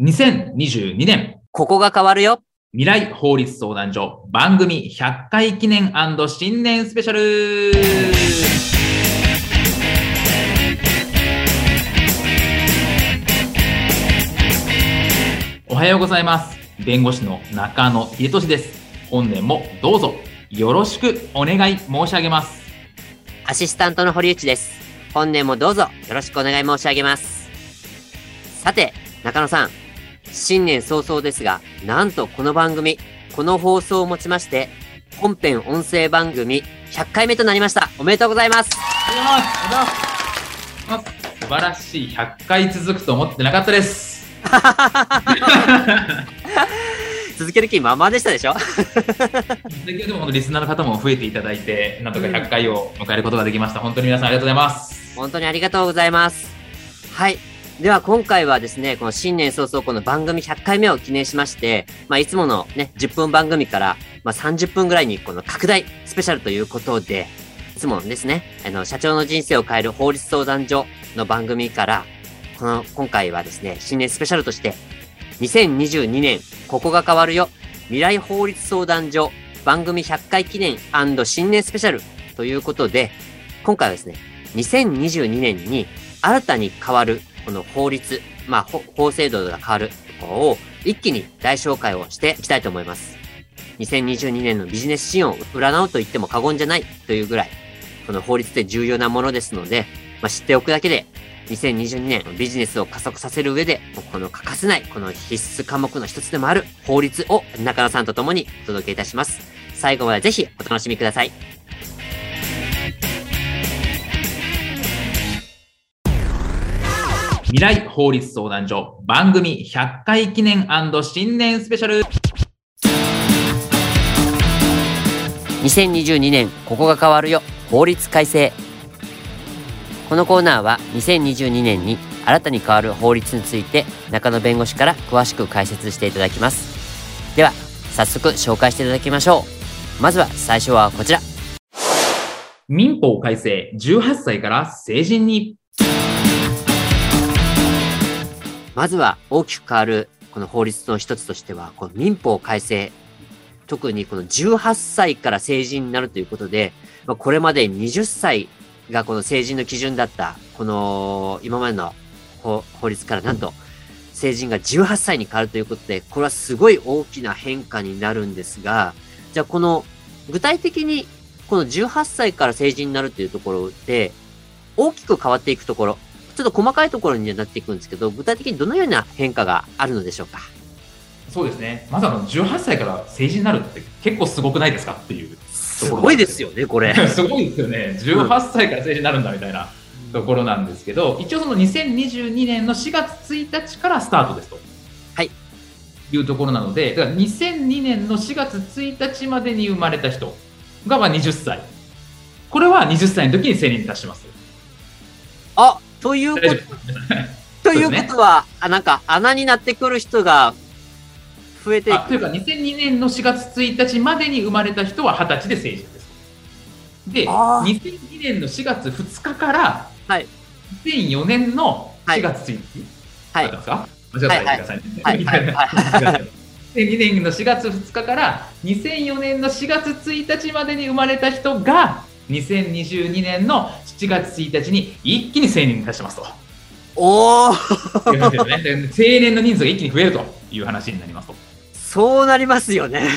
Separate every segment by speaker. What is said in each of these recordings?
Speaker 1: 2022年
Speaker 2: ここが変わるよ。
Speaker 1: 未来法律相談所番組100回記念新年スペシャルおはようございます。弁護士の中野秀俊です。本年もどうぞよろしくお願い申し上げます。
Speaker 2: アシスタントの堀内です。本年もどうぞよろしくお願い申し上げます。さて、中野さん。新年早々ですが、なんとこの番組、この放送をもちまして、本編音声番組100回目となりました。おめでとうございます。
Speaker 1: 素晴らしい100回続くと思ってなかったです。
Speaker 2: 続ける気ままでしたでしょ？
Speaker 1: ででも、リスナーの方も増えていただいて、なんとか100回を迎えることができました。本当に皆さんありがとうございます。
Speaker 2: 本当にありがとうございます。はい。では今回はですね、この新年早々この番組100回目を記念しまして、まあいつものね、10分番組から、まあ30分ぐらいにこの拡大スペシャルということで、いつもですね、あの、社長の人生を変える法律相談所の番組から、この、今回はですね、新年スペシャルとして、2022年、ここが変わるよ、未来法律相談所番組100回記念新年スペシャルということで、今回はですね、2022年に新たに変わるこの法律、まあ、法制度が変わるところを一気に大紹介をしていきたいと思います。2022年のビジネスシーンを占うと言っても過言じゃないというぐらい、この法律って重要なものですので、まあ、知っておくだけで、2022年ビジネスを加速させる上で、この欠かせない、この必須科目の一つでもある法律を中野さんと共にお届けいたします。最後までぜひお楽しみください。
Speaker 1: 未来法律相談所番組100回記念新年スペシャル。
Speaker 2: 2022年ここが変わるよ。法律改正。このコーナーは2022年に新たに変わる法律について中野弁護士から詳しく解説していただきます。では早速紹介していただきましょう。まずは最初はこちら。
Speaker 1: 民法改正18歳から成人に
Speaker 2: まずは大きく変わるこの法律の一つとしてはこの民法改正。特にこの18歳から成人になるということで、まあ、これまで20歳がこの成人の基準だった、この今までの法律からなんと、成人が18歳に変わるということで、これはすごい大きな変化になるんですが、じゃあこの具体的にこの18歳から成人になるというところで、大きく変わっていくところ、ちょっと細かいところにはなっていくんですけど、具体的にどのような変化があるのでしょうか？
Speaker 1: そうですね。まずあの18歳から成人になるって結構すごくないですかっていう。
Speaker 2: すごいですよね、これ。
Speaker 1: すごいですよね。18歳から成人になるんだみたいなところなんですけど、一応その2022年の4月1日からスタートですと。
Speaker 2: はい。
Speaker 1: いうところなので、だから2002年の4月1日までに生まれた人がまあ20歳。これは20歳の時に成人に達します。
Speaker 2: あ、ということ、
Speaker 1: 夫
Speaker 2: ということは、あ、なんか穴になってくる人が増えていく。
Speaker 1: あというか、2002年の4月1日までに生まれた人は20歳で成人です。で、
Speaker 2: あー
Speaker 1: 2002年の4月2日から
Speaker 2: はい。
Speaker 1: 2004年の4月1日、
Speaker 2: はい
Speaker 1: だったんですか？間違ったら言ってくださいね。
Speaker 2: はいはいはい
Speaker 1: 2002年の4月2日から2004年の4月1日までに生まれた人が2022年の7月1日に一気に成人に達しますと。
Speaker 2: おー、
Speaker 1: いう話ですねで成年の人数が一気に増えるという話になりますと。
Speaker 2: そうなりますよね。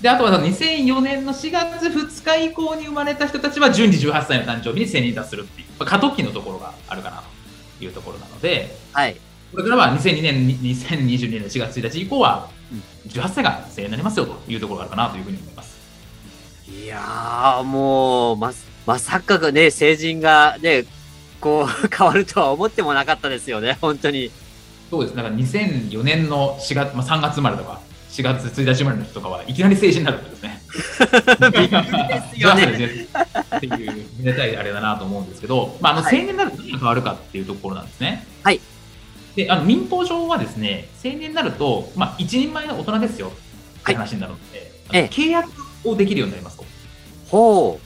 Speaker 1: であとはその2004年の4月2日以降に生まれた人たちは順次18歳の誕生日に成人に達するっていう、まあ過渡期のところがあるかなというところなので、
Speaker 2: はい。
Speaker 1: これからは2002年、2022年の4月1日以降は
Speaker 2: うん、
Speaker 1: 18歳が成人になりますよというところがあるかなというふうに思います。
Speaker 2: いやー、もう、ま、まさかがね、成人がね、こう、変わるとは思ってもなかったですよね、本当に。
Speaker 1: そうです。だから2004年の4月、まあ、3月生まれとか、4月1日生まれの人とかはいきなり成人になるんですね。
Speaker 2: びっですよ ね。
Speaker 1: っていう、めでたいあれだなと思うんですけど、まあ、あの
Speaker 2: はい
Speaker 1: 成年になると何が変わるかっていうところなんですね。
Speaker 2: はい。
Speaker 1: で、あの民法上はですね、成年になると、まあ、一人前の大人ですよって話になるので、あの
Speaker 2: ええ
Speaker 1: 契約をできるようになりますと。
Speaker 2: ほ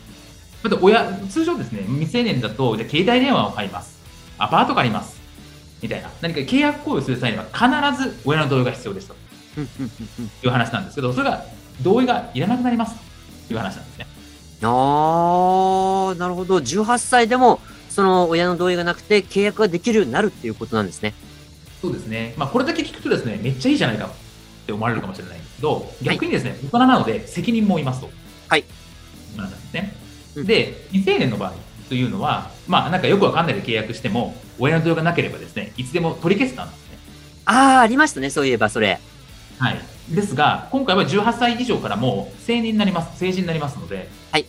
Speaker 1: だって親、通常ですね、未成年だと、じゃあ携帯電話を買います。アパート借ります。みたいな、何か契約行為をする際には必ず親の同意が必要ですという話なんですけど、それが同意がいらなくなりますという話なんですね。
Speaker 2: ああ、なるほど。18歳でも、その親の同意がなくて契約ができるようになるっていうことなんですね。
Speaker 1: そうですね。まあ、これだけ聞くとですね、めっちゃいいじゃないかって思われるかもしれないんですけど、逆にですね、大人なので責任も負いますと。
Speaker 2: はい。
Speaker 1: なんですね。
Speaker 2: うん
Speaker 1: で、未成年の場合というのは、まあ、なんかよくわかんないで契約しても、親の同意がなければですね、いつでも取り消せたんですね。
Speaker 2: ああ、ありましたね。そういえば、それ。
Speaker 1: はい。ですが、今回は18歳以上からもう成人になります、成人になりますので、
Speaker 2: はい。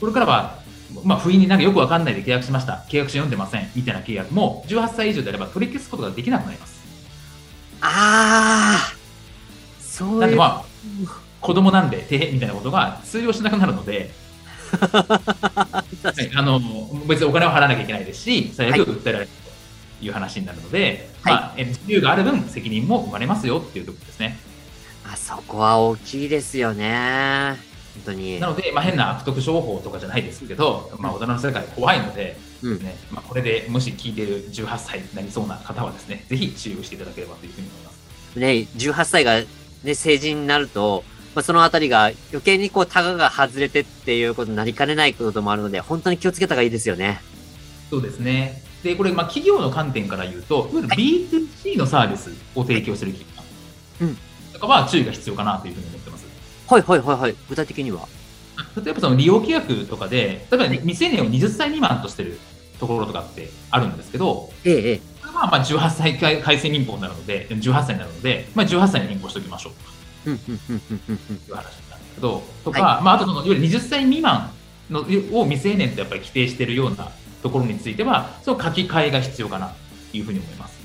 Speaker 1: これからは、まあ、不意になんかよくわかんないで契約しました、契約書読んでません、みたいな契約も、18歳以上であれば取り消すことができなくなります。
Speaker 2: ああ、そういう。
Speaker 1: なんでまあ、子供なんで、てへみたいなことが通用しなくなるので、はい、あの別にお金を払わなきゃいけないですし、最悪訴えられるという話になるので、
Speaker 2: はい
Speaker 1: まあ、え自由がある分、責任も生まれますよっていうところですね。
Speaker 2: あそこは大きいですよね。本当に。
Speaker 1: なので、まあ、変な悪徳商法とかじゃないですけど、まあ、大人の世界怖いので、
Speaker 2: うん
Speaker 1: ねまあ、これでもし聞いている18歳になりそうな方はですね、ぜひ注意をしていただければというふうに思います。
Speaker 2: ね、18歳が、ね、成人になると、まあ、そのあたりが余計にこう、タガが外れてっていうことになりかねないこともあるので、本当に気をつけた方がいいですよね。
Speaker 1: そうですね。で、これ、まあ、企業の観点から言うと、いわゆる B2C のサービスを提供している企業、
Speaker 2: うん
Speaker 1: とかは注意が必要かなというふうに思ってます。
Speaker 2: はいはいはいはい。具体的には？
Speaker 1: 例えばその利用規約とかで、例えば
Speaker 2: はい
Speaker 1: 未成年を20歳未満としてるところとかってあるんですけど、
Speaker 2: ええ、ええ。
Speaker 1: これはまあ18歳改改正民法になるので、18歳になるので、まあ、18歳に変更しておきましょうと
Speaker 2: うん、うん、うん、うん、うんうん。
Speaker 1: いう話なんですけど、とか、まあ、あとそのいわゆる20歳未満のを未成年とやっぱり規定しているようなところについては、その書き換えが必要かなというふうに思います。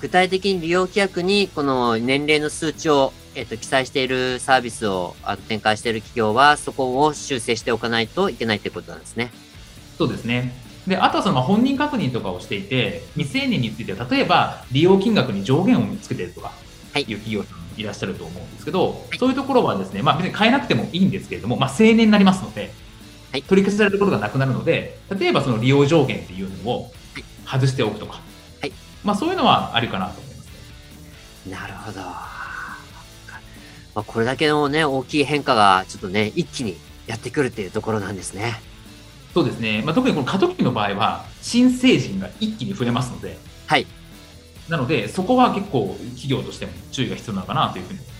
Speaker 2: 具体的に利用規約にこの年齢の数値を、えっと、記載しているサービスをあの展開している企業は、そこを修正しておかないといけないということなんですね。
Speaker 1: そうですね。で、あとはそのまあ本人確認とかをしていて、未成年については、例えば利用金額に上限をつけてるとか、
Speaker 2: はい
Speaker 1: いう企業さんいらっしゃると思うんですけど、
Speaker 2: い
Speaker 1: そういうところはですね、まあ別に変えなくてもいいんですけれども、まあ成年になりますので、
Speaker 2: はい
Speaker 1: 取り消されることがなくなるので、例えばその利用上限っていうのを
Speaker 2: はい
Speaker 1: 外しておくとか、
Speaker 2: はい
Speaker 1: まあそういうのはありかなと思いますね。
Speaker 2: なるほど。まあ、これだけのね、大きい変化がちょっとね、一気にやってくるっていうところなんですね。
Speaker 1: そうですね。まあ特にこの過渡期の場合は、新成人が一気に増えますので、
Speaker 2: はい。
Speaker 1: なので、そこは結構企業としても注意が必要なのかなというふうに思いま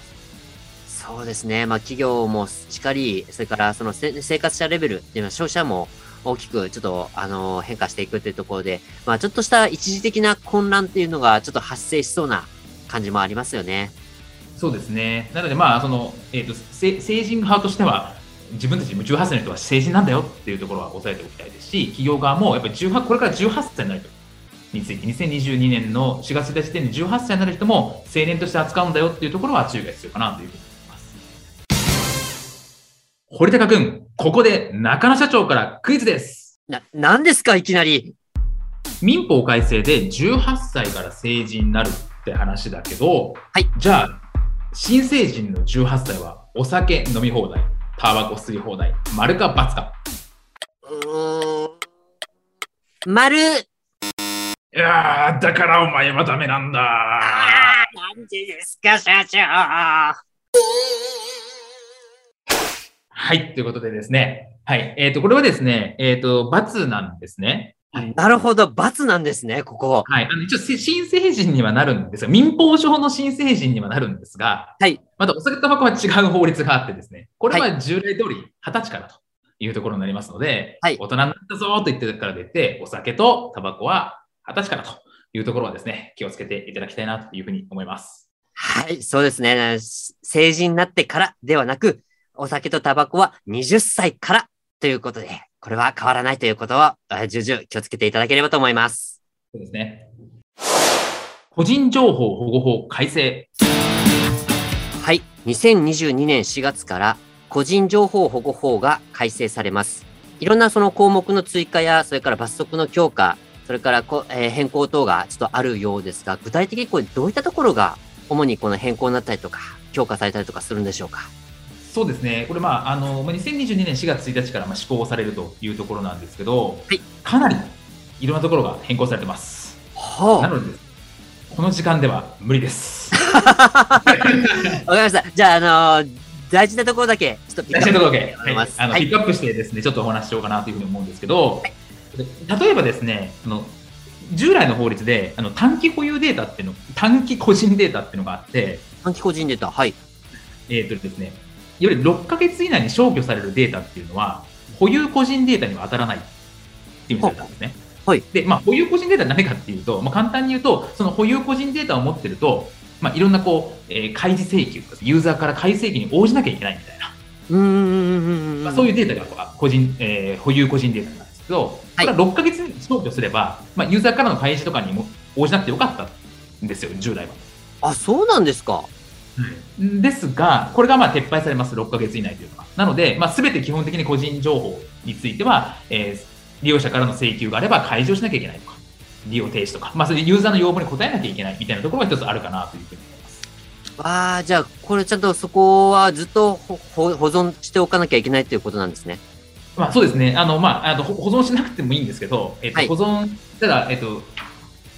Speaker 1: す。
Speaker 2: そうですね。まあ、企業もしっかり、それからそのせ生活者レベルっていうのは消費者も大きくちょっと、あの、変化していくというところで、まあ、ちょっとした一時的な混乱っていうのがちょっと発生しそうな感じもありますよね。
Speaker 1: そうですね。なので、まあ、その、えっ、と、せ成人側としては、自分たちも18歳の人は成人なんだよっていうところは押さえておきたいですし、企業側もやっぱり18、これから18歳になる人について、2022年の4月1日時点で18歳になる人も成年として扱うんだよっていうところは注意が必要かなというふうに思います。堀高君、ここで中野社長からクイズです。
Speaker 2: な、何ですかいきなり。
Speaker 1: 民法改正で18歳から成人になるって話だけど、
Speaker 2: はい
Speaker 1: じゃあ、新成人の18歳はお酒飲み放題、タバコ吸い放題、丸か×か。
Speaker 2: うーん。丸
Speaker 1: いやー、だからお前はダメなんだ。
Speaker 2: なんでですか、社長
Speaker 1: はい、ということでですね。はい、えっ、と、これはですね、えっ、と、×なんですね。はい。
Speaker 2: なるほど、罰なんですね、ここ。
Speaker 1: はい、あの一応、せ新成人にはなるんですよ。民法上の新成人にはなるんですが、
Speaker 2: はい。
Speaker 1: またお酒とタバコは違う法律があってですね、これは従来通り20歳からというところになりますので、
Speaker 2: はい
Speaker 1: 大人になったぞと言ってから出て、お酒とタバコは20歳からというところはですね、気をつけていただきたいなというふうに思います。
Speaker 2: はい、そうですね。成人になってからではなく、お酒とタバコは20歳からということで、これは変わらないということを、あ重々気をつけていただければと思います。
Speaker 1: そうですね。個人情報保護法改正。
Speaker 2: はい、2022年4月から個人情報保護法が改正されます。いろんなその項目の追加や、それから罰則の強化、それからこ、えー変更等がちょっとあるようですが、具体的にこれどういったところが主にこの変更になったりとか、強化されたりとかするんでしょうか？
Speaker 1: そうですね、これ、まあ、あのまあ2022年4月1日からまあ施行されるというところなんですけど、
Speaker 2: はい
Speaker 1: かなりいろんなところが変更されてます。
Speaker 2: ほう。わか
Speaker 1: なので、この時間では無理です。
Speaker 2: りました。じゃあ、あのー大事なところだけ、ちょっとピッ
Speaker 1: 大
Speaker 2: クアップします。
Speaker 1: あの
Speaker 2: はい
Speaker 1: ピックアップしてですね、ちょっとお話ししようかなというふうに思うんですけど、例えばですね、あの従来の法律であの短期保有データっていうの、短期個人データっていうのがあって、
Speaker 2: 短期個人データ。はい。
Speaker 1: えーとですね、いわゆる6ヶ月以内に消去されるデータっていうのは、保有個人データには当たらないっていうふうにされたんですね。
Speaker 2: はい
Speaker 1: で、まあ、保有個人データ何かっていうと、まあ、簡単に言うと、その保有個人データを持ってると、まあ、いろんなこう、えー開示請求、ユーザーから開示請求に応じなきゃいけないみたいな、
Speaker 2: うーん。
Speaker 1: まあ、そういうデータが個人、えー保有個人データけど、こ
Speaker 2: はい
Speaker 1: れは6ヶ月に消去すれば、まあ、ユーザーからの開示とかにも応じなくてよかったんですよ、従来は。
Speaker 2: あ、そうなんですか。
Speaker 1: ですが、これがまあ撤廃されます、6ヶ月以内というのは。なので、まあ、全て基本的に個人情報については、えー利用者からの請求があれば開示をしなきゃいけないとか、利用停止とか、まあ、それでユーザーの要望に応えなきゃいけないみたいなところが一つあるかなというふうに思います。
Speaker 2: ああ、じゃあ、これちゃんとそこはずっと保存しておかなきゃいけないということなんですね。
Speaker 1: まあ、そうですね、あのまあ、あのほ保存しなくてもいいんですけど、えっと
Speaker 2: はい
Speaker 1: 保存、ただ、えっと、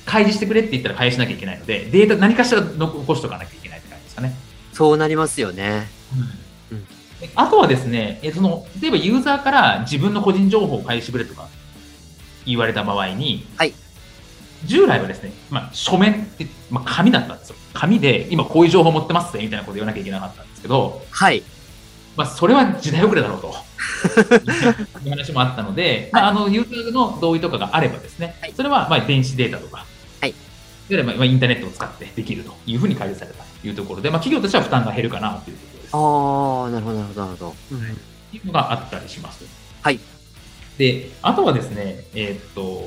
Speaker 1: 開示してくれって言ったら開示しなきゃいけないので、データ、何かしら残しとかなきゃいけないって感じですかね。
Speaker 2: そうなりますよね。うん
Speaker 1: であとはですね、えその例えばユーザーから自分の個人情報を開示してくれとか言われた場合に、
Speaker 2: はい
Speaker 1: 従来はですね、まあ、書面って、まあ、紙だったんですよ。紙で今こういう情報持ってますねみたいなこと言わなきゃいけなかったんですけど、
Speaker 2: はい。
Speaker 1: まあ、それは時代遅れだろうと いう話もあったので、まあ、あのユーザーの同意とかがあればですね、
Speaker 2: はい
Speaker 1: それはまあ電子データとか、
Speaker 2: はい
Speaker 1: いわまあまあインターネットを使ってできるというふうに開示されたというところで、まあ、企業としては負担が減るかなというところです。
Speaker 2: ああ、なるほど、なるほど、なるほど。うん
Speaker 1: っていうのがあったりします。
Speaker 2: はい。
Speaker 1: で、あとはですね、えーっと、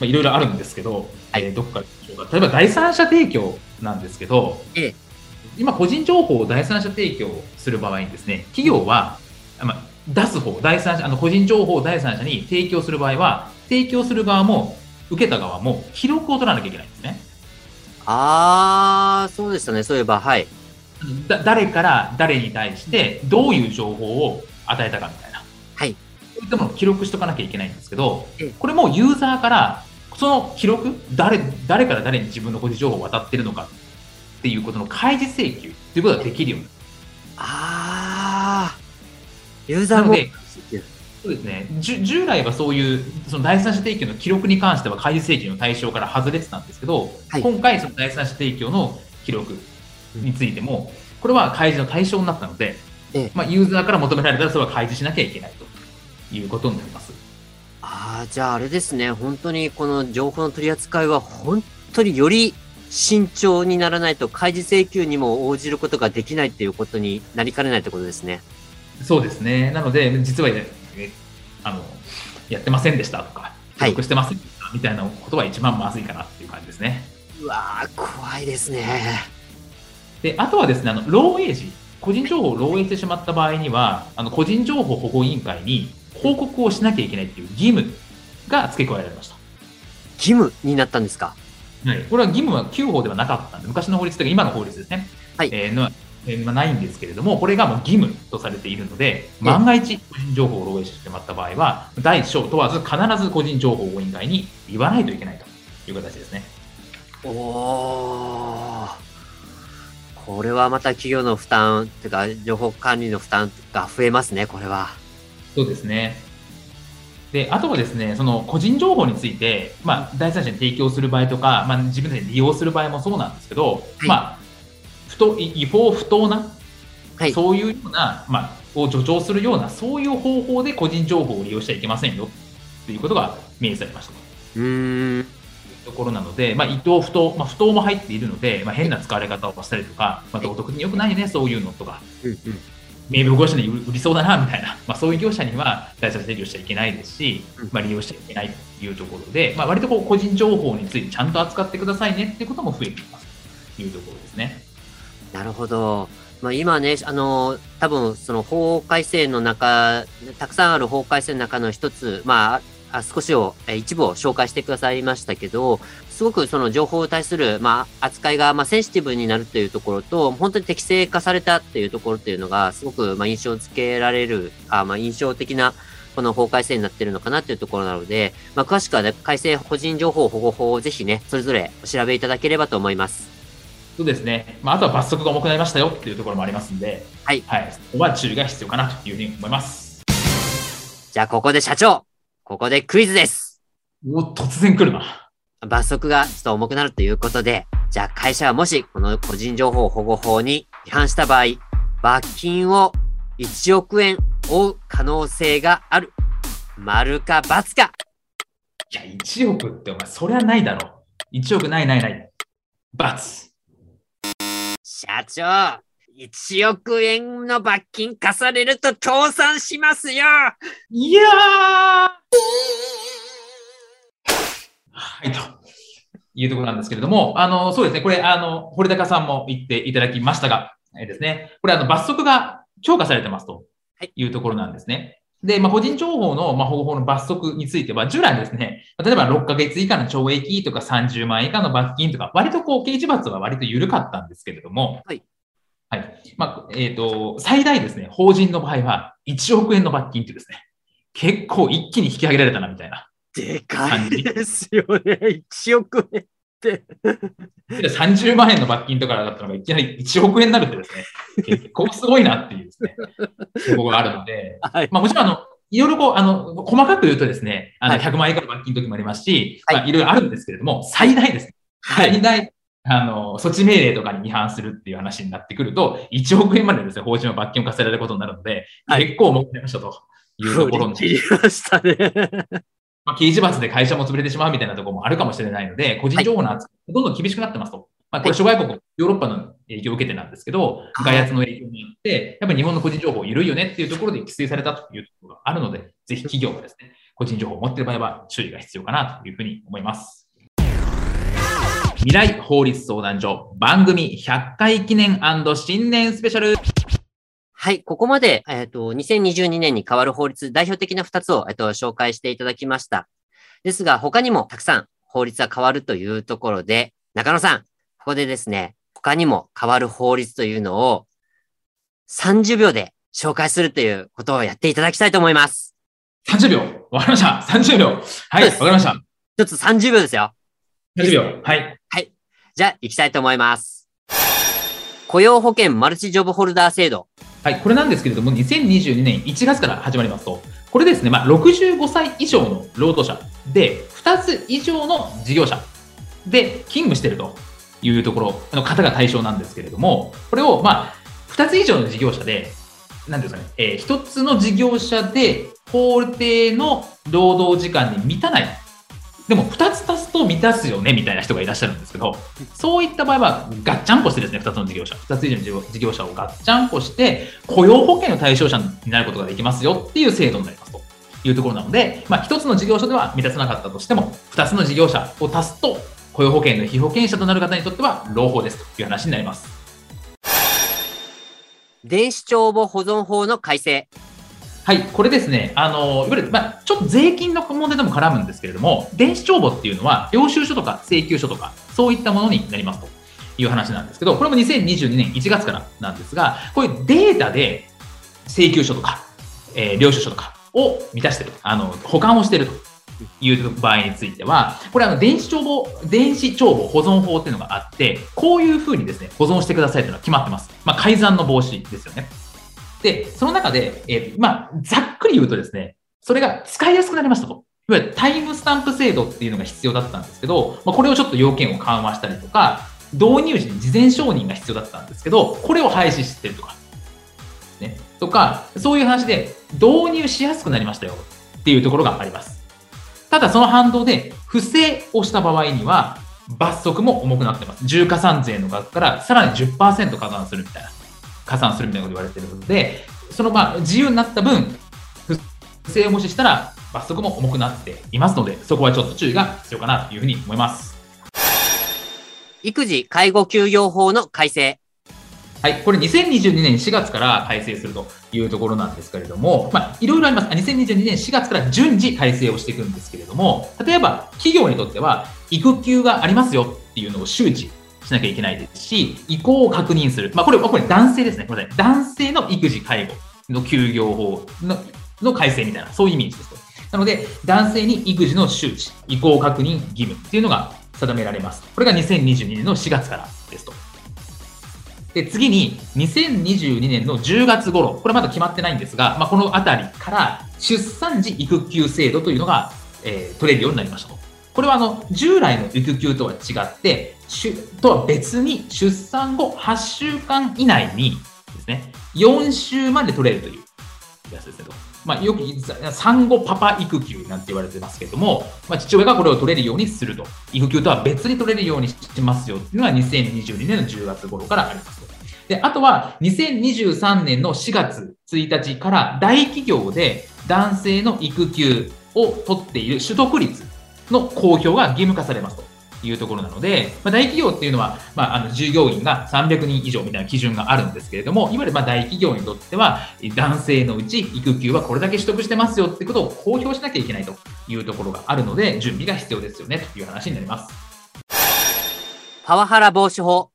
Speaker 1: まあ、いろいろあるんですけど、
Speaker 2: はい
Speaker 1: えーどっからでしょうか。例えば第三者提供なんですけど、
Speaker 2: ええ
Speaker 1: 今、個人情報を第三者提供する場合にですね、企業は、まあ、出す方、第三者、あの個人情報を第三者に提供する場合は、提供する側も、受けた側も記録を取らなきゃいけないんですね。
Speaker 2: ああ、そうでしたね。そういえば、はい。
Speaker 1: だ誰から誰に対してどういう情報を与えたかみたいな、
Speaker 2: はい、
Speaker 1: そういったものを記録しとかなきゃいけないんですけど
Speaker 2: ええ、
Speaker 1: これもユーザーからその記録誰、誰から誰に自分の個人情報を渡ってるのかっていうことの開示請求ということができるようになる。
Speaker 2: ああ、ユーザーも。
Speaker 1: なのでそうですね、従来はそういうその第三者提供の記録に関しては開示請求の対象から外れてたんですけど、
Speaker 2: はい
Speaker 1: 今回、その第三者提供の記録についても、これは開示の対象になったので、
Speaker 2: ええ
Speaker 1: まあ、ユーザーから求められたらそれは開示しなきゃいけないということになります。
Speaker 2: ああ、じゃああれですね。本当にこの情報の取り扱いは本当により慎重にならないと開示請求にも応じることができないっていうことになりかねないってことですね。
Speaker 1: そうですね。なので、実は、えあの、やってませんでしたとか、記録してませんでしたみたいなことは一番まずいかなっていう感じですね。
Speaker 2: うわー、怖いですね。
Speaker 1: で、あとはですね、あの、漏洩時、個人情報を漏洩してしまった場合には、あの、個人情報保護委員会に報告をしなきゃいけないっていう義務が付け加えられました。
Speaker 2: 義務になったんですか？
Speaker 1: はい、これは義務は旧法ではなかったんで、昔の法律というか今の法律ですね。
Speaker 2: はい
Speaker 1: えーのえーまあないんですけれども、これがもう義務とされているので、万が一個人情報を漏洩してしまった場合は、大小問わず必ず個人情報保護委員会に言わないといけないという形ですね。
Speaker 2: おー。これはまた企業の負担、っていうか、情報管理の負担が増えますね、これは。
Speaker 1: そうですね。で、あとはですね、その個人情報について、まあ、第三者に提供する場合とか、まあ、自分たちで利用する場合もそうなんですけど、
Speaker 2: はい
Speaker 1: まあ、不当い違法不当な、
Speaker 2: はい。
Speaker 1: そういうような、まあ、を助長するような、そういう方法で個人情報を利用しちゃいけませんよということが明示されましたと。
Speaker 2: うーん。
Speaker 1: ところなので、まあ、違当不当、まあ、不当も入っているので、まあ、変な使われ方をしたりとか、まあ、道徳に良くないよね、そういうのとか、
Speaker 2: うんうん。
Speaker 1: 名簿業者に売りそうだなみたいな、まあ、そういう業者には第三者提供しちゃいけないですし
Speaker 2: うん、
Speaker 1: まあ、利用しちゃいけないというところで、まあ、割とこう個人情報についてちゃんと扱ってくださいねっていうことも増えています。というところですね。
Speaker 2: なるほど。まあ、今ね、あの、多分その法改正の中、たくさんある法改正の中の一つ、まあ、あ少しを、一部を紹介してくださいましたけど、すごくその情報に対する、まあ、扱いが、まあ、センシティブになるというところと、本当に適正化されたっていうところっていうのが、すごく、まあ、印象付けられる、あまあ、印象的なこの法改正になってるのかなっていうところなので、まあ、詳しくは、ね、改正個人情報保護法をぜひね、それぞれお調べいただければと思います。
Speaker 1: そうですね。まあ、あとは罰則が重くなりましたよっていうところもありますんで、
Speaker 2: はい。
Speaker 1: はい。そこは注意が必要かなというふうに思います。
Speaker 2: じゃあ、ここで社長、ここでクイズです。
Speaker 1: お、突然来るな。
Speaker 2: 罰則がちょっと重くなるということで、じゃあ会社はもしこの個人情報保護法に違反した場合、罰金を1億円負う可能性がある。丸か×か。
Speaker 1: いや、1億ってお前、そりゃないだろ。1億ないないない。×。
Speaker 2: 社長、1億円の罰金課されると倒産しますよ。
Speaker 1: いやー。はい、というところなんですけれども、あの、そうですね、これ、あの、堀高さんも言っていただきましたが、えですね、これ、あの、罰則が強化されてますというところなんですね。で、まあ、個人情報の、まあ、保護法の罰則については、従来ですね、例えば6ヶ月以下の懲役とか30万円以下の罰金とか、割とこう、刑事罰は割と緩かったんですけれども、
Speaker 2: はい。
Speaker 1: はい。まあ、えっ、ー、と、最大ですね、法人の場合は1億円の罰金ってですね、結構一気に引き上げられたな、みたいな。
Speaker 2: でかいですよね。1億円。
Speaker 1: 30万円の罰金とかだったのがいきなり1億円になるってですね、結構すごいなっていうですね、ところがあるので、はい、まあもちろんあの、いろいろこう、あの、細かく言うとですね、あの、100万円以下の罰金の時もありますし、はい、まあ、いろいろあるんですけれども、最大ですね。最大、あの、措置命令とかに違反するっていう話になってくると、1億円までですね、法人は罰金を課せられることになるので、結構重くなりましたというところに。
Speaker 2: 切りましたね。
Speaker 1: まあ、刑事罰で会社も潰れてしまうみたいなところもあるかもしれないので、個人情報の扱い、どんどん厳しくなってますと。まあ、これ諸外国、ヨーロッパの影響を受けてなんですけど、外圧の影響によって、やっぱり日本の個人情報緩いよねっていうところで規制されたというところがあるので、ぜひ企業がですね、個人情報を持っている場合は注意が必要かなというふうに思います。未来法律相談所番組100回記念新年スペシャル
Speaker 2: はい、ここまで、えっ、ー、と、2022年に変わる法律、代表的な2つを、えっ、ー、と、紹介していただきました。ですが、他にもたくさん法律は変わるというところで、中野さん、ここでですね、他にも変わる法律というのを30秒で紹介するということをやっていただきたいと思います。
Speaker 1: 30秒わかりました !30 秒はい、わかりました。
Speaker 2: 一つ30秒ですよ。
Speaker 1: 30秒はい。
Speaker 2: はい。じゃあ、行きたいと思います。雇用保険マルチジョブホルダー制度。
Speaker 1: はい、これなんですけれども、2022年1月から始まりますと、これですね、まあ、65歳以上の労働者で、2つ以上の事業者で勤務しているというところの方が対象なんですけれども、これを、まあ、2つ以上の事業者で、なんですかね、えー、1つの事業者で法定の労働時間に満たないでも2つ足すと満たすよねみたいな人がいらっしゃるんですけど、そういった場合はガッチャンコしてですね、2つの事業者、2つ以上の事業者をガッチャンコして、雇用保険の対象者になることができますよっていう制度になりますというところなので、まあ、1つの事業所では満たさなかったとしても、2つの事業者を足すと、雇用保険の被保険者となる方にとっては朗報ですという話になります。
Speaker 2: 電子帳簿保存法の改正。
Speaker 1: はい、これですね、あのいわゆる、まあ、ちょっと税金の問題でも絡むんですけれども、電子帳簿っていうのは、領収書とか請求書とか、そういったものになりますという話なんですけど、これも2022年1月からなんですが、こういうデータで請求書とか、えー、領収書とかを満たしてる、あの保管をしてるという場合については、これあの電子帳簿、電子帳簿保存法っていうのがあって、こういうふうにですね、保存してくださいというのは決まってます。まあ、改ざんの防止ですよね。で、その中で、えー、まあ、ざっくり言うとですね、それが使いやすくなりましたと。いわゆるタイムスタンプ制度っていうのが必要だったんですけど、まあ、これをちょっと要件を緩和したりとか、導入時に事前承認が必要だったんですけど、これを廃止してるとか、ね、とか、そういう話で導入しやすくなりましたよっていうところがあります。ただその反動で不正をした場合には罰則も重くなってます。重加算税の額からさらに10%加算するみたいな。加算するみたいなこと言われてるので、そのまあ自由になった分、不正を無視したら罰則も重くなっていますので、そこはちょっと注意が必要かなというふうに思います。
Speaker 2: 育児介護休業法の改正。
Speaker 1: はい、これ2022年4月から改正するというところなんですけれども、まあ、いろいろあります。2022年4月から順次改正をしていくんですけれども、例えば企業にとっては育休がありますよっていうのを周知しなきゃいけないですし、意向を確認する。まあ、これ、これ男性ですね。これ男性の育児介護の休業法のの改正みたいな、そういうイメージですと。なので、男性に育児の周知、移行確認義務っていうのが定められます。これが2022年の4月からですと。で、次に、2022年の10月頃、これまだ決まってないんですが、まあ、このあたりから出産時育休制度というのが、えー、取れるようになりましたと。これはあの従来の育休とは違って、とは別に出産後8週間以内にですね、4週まで取れるというやつですねと。まあ、よく産後パパ育休なんて言われてますけども、まあ、父親がこれを取れるようにすると。育休とは別に取れるようにしますよっていうのが2022年の10月頃からあります。で、あとは2023年の4月1日から大企業で男性の育休を取っている取得率の公表が義務化されますと。いうところなので、まあ、大企業っていうのは、まあ、あの従業員が300人以上みたいな基準があるんですけれども、いわゆるま大企業にとっては、男性のうち育休はこれだけ取得してますよってことを公表しなきゃいけないというところがあるので、準備が必要ですよねという話になります。
Speaker 2: パワハラ防止法。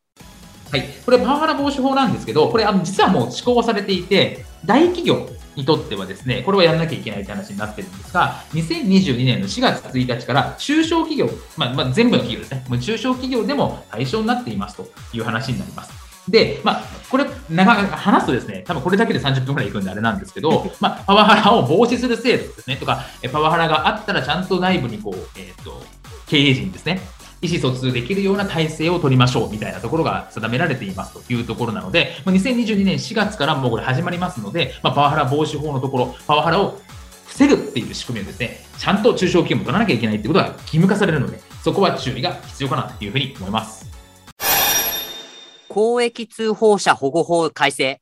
Speaker 1: はい、これパワハラ防止法なんですけど、これあの実はもう施行されていて、大企業にとってはですね、これはやらなきゃいけないって話になってるんですが、2022年の4月1日から中小企業、まあ、まあ、全部の企業ですね、もう中小企業でも対象になっていますという話になります。で、まあ、これ、長く話すとですね、多分これだけで30分くらいいくんであれなんですけど、まあ、パワハラを防止する制度ですね、とか、パワハラがあったらちゃんと内部にこう、えっ、ー、と、経営陣ですね、意思疎通できるような体制を取りましょうみたいなところが定められていますというところなので、2022年4月からもうこれ始まりますので、まあ、パワハラ防止法のところ、パワハラを防ぐっていう仕組みをですね、ちゃんと中小企業も取らなきゃいけないっていうことが義務化されるので、そこは注意が必要かなというふうに思います。
Speaker 2: 公益通報者保護法改正。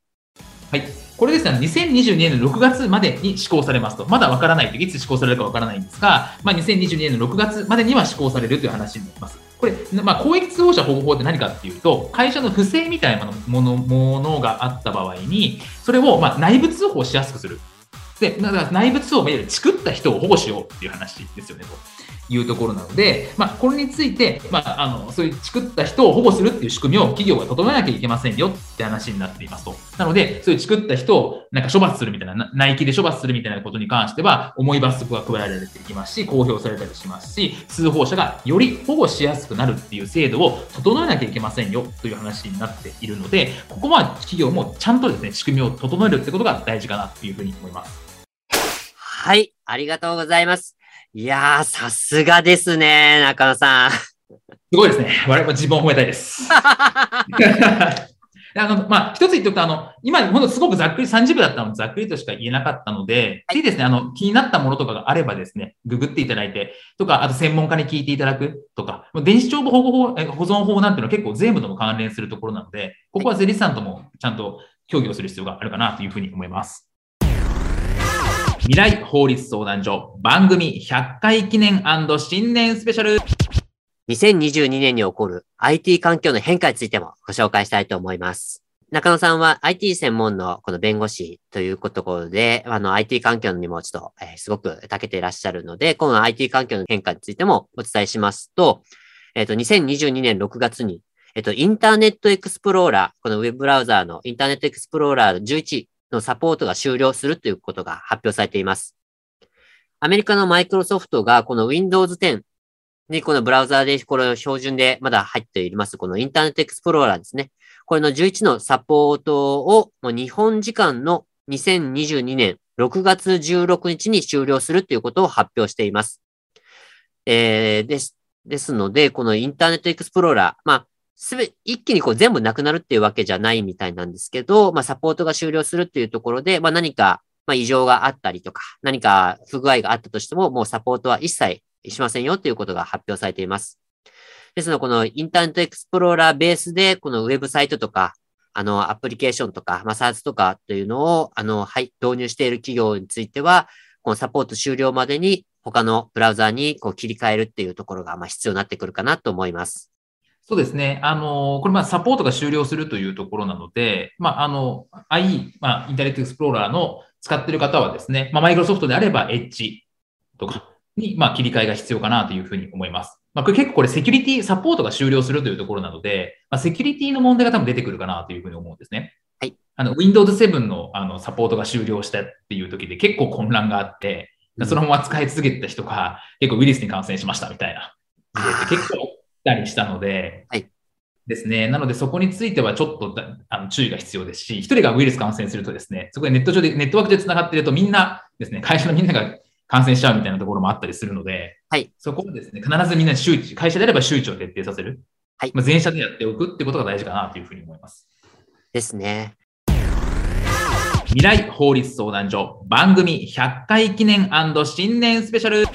Speaker 1: はい。これですね、2022年の6月までに施行されますと、まだわからないっていつ施行されるかわからないんですが、まあ、2022年の6月までには施行されるという話になります。これ、まあ、公益通報者保護法って何かっていうと、会社の不正みたいなものものがあった場合に、それをま内部通報しやすくする。で、だから内部通報を作った人を保護しようっていう話ですよねと。いうところなので、まあ、これについて、まあ、あのそういう作った人を保護するっていう仕組みを企業が整えなきゃいけませんよって話になっていますと。なので、そういう作った人をなんか処罰するみたいな、内規で処罰するみたいなことに関しては、重い罰則が加えられていきますし、公表されたりしますし、通報者がより保護しやすくなるっていう制度を整えなきゃいけませんよという話になっているので、ここは企業もちゃんとですね、仕組みを整えるってことが大事かなというふうに思います。
Speaker 2: はい、ありがとうございます。いやー、さすがですね、中野さん。す
Speaker 1: ごいですね。我々も自分を褒めたいです。あの、まあ、一つ言っておくと、あの、今、ほんとすごくざっくり30秒だったので、ざっくりとしか言えなかったので、はい、ぜひですね、あの、気になったものとかがあればですね、ググっていただいて、とか、あと専門家に聞いていただくとか、電子帳簿保護法、保存法なんていうのは結構全部とも関連するところなので、ここはゼリスさんともちゃんと協議をする必要があるかなというふうに思います。未来法律相談所番組100回記念新年スペシャル
Speaker 2: 2022年に起こる IT 環境の変化についてもご紹介したいと思います。中野さんは IT 専門のこの弁護士というころで、あの IT 環境にもちょっと、え、すごく長けていらっしゃるので、この IT 環境の変化についてもお伝えしますと、えっ、ー、と、2022年6月に、えっ、と、インターネットエクスプローラー、このウェブブラウザーのインターネットエクスプローラー11のサポートが終了するということが発表されています。アメリカのマイクロソフトがこの Windows 10にこのブラウザーでこれを標準でまだ入っています、このインターネットエクスプローラーですね。これの11のサポートをもう日本時間の2022年6月16日に終了するということを発表しています。えー、です。ですので、このインターネットエクスプローラー、まあ、すべ、一気にこう全部なくなるっていうわけじゃないみたいなんですけど、まあサポートが終了するっていうところで、まあ何か、まあ異常があったりとか、何か不具合があったとしても、もうサポートは一切しませんよということが発表されています。ですので、このインターネットエクスプローラーベースで、このウェブサイトとか、あの、アプリケーションとか、まあ、サーズとかというのを、あの、はい、導入している企業については、このサポート終了までに他のブラウザーにこう切り替えるっていうところが、まあ、必要になってくるかなと思います。
Speaker 1: そうですね。あの、これ、まあ、サポートが終了するというところなので、まあ、あの、IE、まあ、インターネットエクスプローラーの使っている方はですね、まあ、マイクロソフトであれば Edge とかに、まあ、切り替えが必要かなというふうに思います。まあ、これ結構これセキュリティ、サポートが終了するというところなので、まあ、セキュリティの問題が多分出てくるかなというふうに思うんですね。
Speaker 2: はい。
Speaker 1: あの Windows 7のあのサポートが終了したっていう時で結構混乱があって、そのまま使い続けてた人が結構ウイルスに感染しましたみたいな結構たりしたので、
Speaker 2: はい
Speaker 1: ですね。なのでそこについてはちょっとだあの注意が必要ですし、一人がウイルス感染するとですね、そこでネット上で、ネットワークで繋がっているとみんなですね、会社のみんなが感染しちゃうみたいなところもあったりするので、
Speaker 2: はい
Speaker 1: そこをですね、必ずみんな周知、会社であれば周知を徹底させる。
Speaker 2: はい
Speaker 1: まあ、全社でやっておくってことが大事かなというふうに思います。
Speaker 2: ですね。
Speaker 1: 未来法律相談所番組100回記念新年スペシャル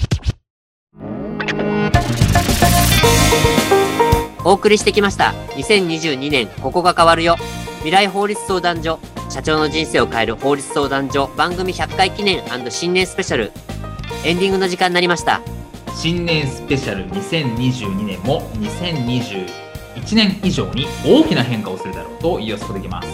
Speaker 2: お送りしてきました。2022年、ここが変わるよ。未来法律相談所、社長の人生を変える法律相談所、番組100回記念新年スペシャル。エンディングの時間になりました。
Speaker 1: 新年スペシャル2022年も2021年以上に大きな変化をするだろうと予測できます。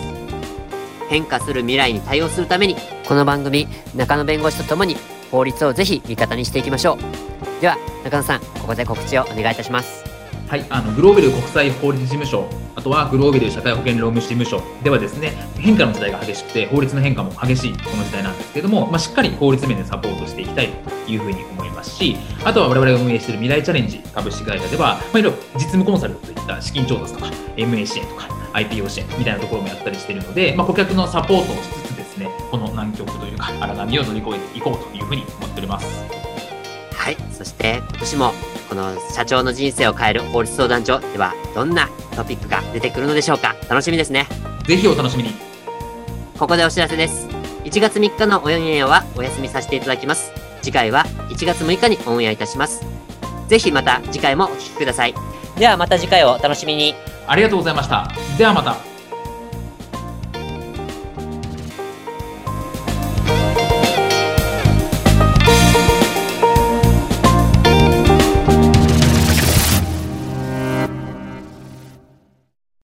Speaker 2: 変化する未来に対応するために、この番組、中野弁護士とともに、法律をぜひ味方にしていきましょう。では、中野さん、ここで告知をお願いいたします。
Speaker 1: はい、あのグローベル国際法律事務所、あとはグローベル社会保険労務士事務所ではですね、変化の時代が激しくて、法律の変化も激しいこの時代なんですけども、まあ、しっかり法律面でサポートしていきたいというふうに思いますし、あとは我々が運営している未来チャレンジ株式会社では、まあ、いろいろ実務コンサルといった資金調達とか、MA 支援とか、IPO 支援みたいなところもやったりしているので、まあ、顧客のサポートをしつつですね、この難局というか、荒波を乗り越えていこうというふうに思っております。
Speaker 2: はい。そして、今年も、この社長の人生を変える法律相談所では、どんなトピックが出てくるのでしょうか？楽しみですね。
Speaker 1: ぜひお楽しみに。
Speaker 2: ここでお知らせです。1月3日のオンエアはお休みさせていただきます。次回は1月6日にオンエアいたします。ぜひまた次回もお聴きください。ではまた次回をお楽しみに。
Speaker 1: ありがとうございました。ではまた。